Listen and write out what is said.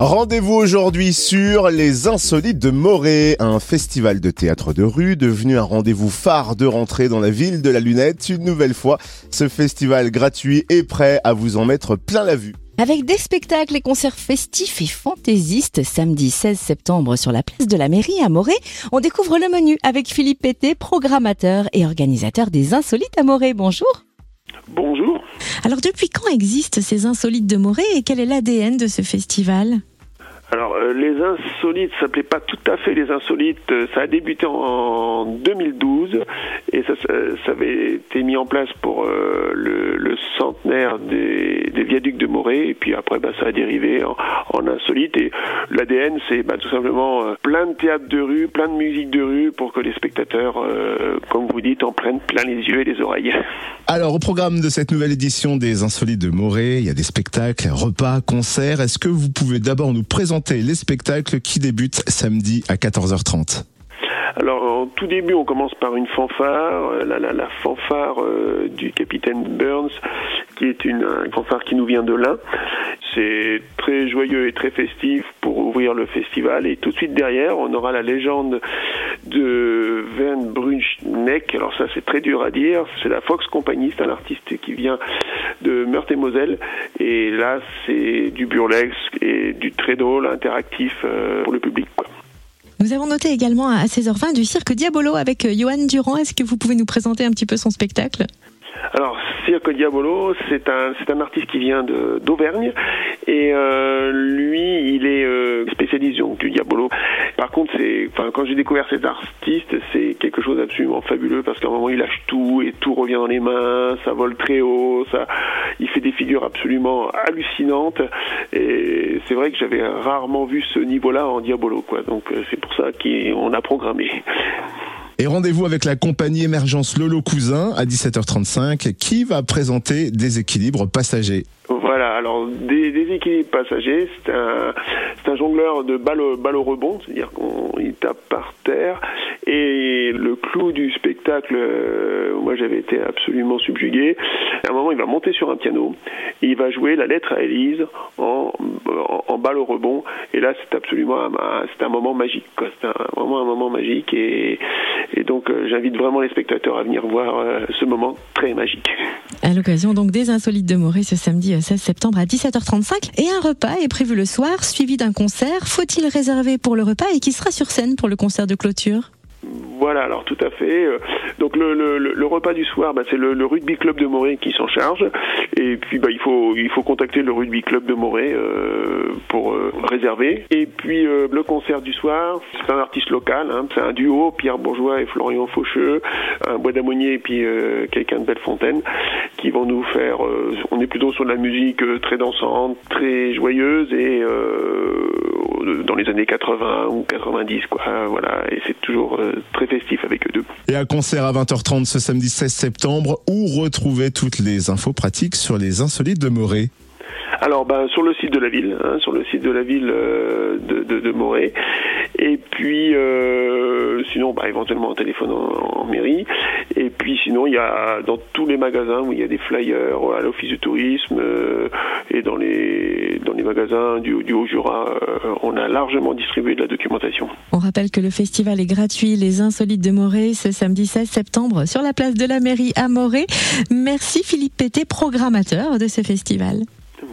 Rendez-vous aujourd'hui sur Les Insolites de Morée, un festival de théâtre de rue devenu un rendez-vous phare de rentrée dans la ville de la Lunette. Une nouvelle fois, ce festival gratuit est prêt à vous en mettre plein la vue. Avec des spectacles et concerts festifs et fantaisistes, samedi 16 septembre sur la place de la mairie à Morée, on découvre le menu avec Philippe Pété, programmateur et organisateur des Insolites à Morée. Bonjour. Bonjour. Alors depuis quand existent ces Insolites de Morée et quel est l'ADN de ce festival? Alors, les insolites ça s'appelait pas tout à fait les insolites. Euh, ça a débuté en 2012 et ça, avait été mis en place pour euh, le, le, centenaire des, des, viaducs de Morée. Et puis après, bah, ça a dérivé en, en insolite. Et l'ADN, c'est bah, tout simplement plein de théâtre de rue, plein de musique de rue pour que les spectateurs, comme vous dites, en prennent plein les yeux et les oreilles. Alors, au programme de cette nouvelle édition des Insolites de Morée, il y a des spectacles, repas, concerts. Est-ce que vous pouvez d'abord nous présenter les spectacles qui débutent samedi à 14h30. Alors, en tout début, on commence par une fanfare, euh, la, la, la fanfare euh, du capitaine Burns, qui est une, fanfare qui nous vient de l'Ain. C'est très joyeux et très festif pour ouvrir le festival. Et tout de suite derrière, on aura la légende de Vern Brunschneck. Alors ça, c'est très dur à dire. C'est la Fox Company, c'est un artiste qui vient de Meurthe et Moselle. Et là, c'est du burlesque et du très drôle, interactif euh, pour le public. Nous avons noté également à 16h20 du cirque Diabolo avec euh, Johan Durand. Est-ce que vous pouvez nous présenter un petit peu son spectacle? Alors, Cirque Diabolo, c'est un, c'est un artiste qui vient de, d'Auvergne et euh, du Diabolo. Par contre, c'est, enfin, quand j'ai découvert cet artiste, c'est quelque chose d'absolument fabuleux parce qu'à un moment, il lâche tout et tout revient dans les mains, ça vole très haut, ça, il fait des figures absolument hallucinantes et c'est vrai que j'avais rarement vu ce niveau-là en Diabolo, quoi. Donc, euh, c'est pour ça qu'on a programmé. Et rendez-vous avec la compagnie émergence Lolo Cousin à 17h35 qui va présenter des équilibres passagers. Voilà, alors des, équilibres passagers, c'est un, un, jongleur de balles balle au rebond, c'est-à-dire qu'il tape par terre. Et le clou du spectacle, euh, moi j'avais été absolument subjugué. À un moment, il va monter sur un piano, il va jouer la lettre à Élise en, en, en, balle au rebond. Et là, c'est absolument un, un moment magique. C'est vraiment un moment magique. Et, et donc, euh, j'invite vraiment les spectateurs à venir voir euh, ce moment très magique. À l'occasion donc des Insolites de Morée ce samedi 16 septembre à 17h35 et un repas est prévu le soir suivi d'un concert. Faut-il réserver pour le repas et qui sera sur scène pour le concert de clôture? Voilà, alors tout à fait. Euh, donc le, repas du soir, bah, c'est le, rugby club de Morée qui s'en charge. Et puis bah, il faut contacter le rugby club de Morée euh, pour euh, réserver. Et puis le concert du soir, c'est un artiste local, hein, c'est un duo, Pierre Bourgeois et Florian Faucheux, un bois d'ammonier et puis quelqu'un de Bellefontaine, qui vont nous faire. on est plutôt sur de la musique très dansante, très joyeuse et les années 80 ou 90 quoi. Voilà, et c'est toujours très festif avec eux deux. Et un concert à 20h30 ce samedi 16 septembre où retrouver toutes les infos pratiques sur les insolites de Morée. Alors, ben, sur le site de la ville, hein, sur le site de la ville euh, de, de, de, Morée. Et puis, euh, sinon, bah, éventuellement un téléphone en, en, mairie. Et puis, sinon, il y a dans tous les magasins où il y a des flyers à l'office du tourisme euh, et dans les dans les magasins du, du Haut-Jura, euh, on a largement distribué de la documentation. On rappelle que le festival est gratuit, les Insolites de Morée, ce samedi 16 septembre sur la place de la mairie à Morée. Merci Philippe Pété, programmateur de ce festival.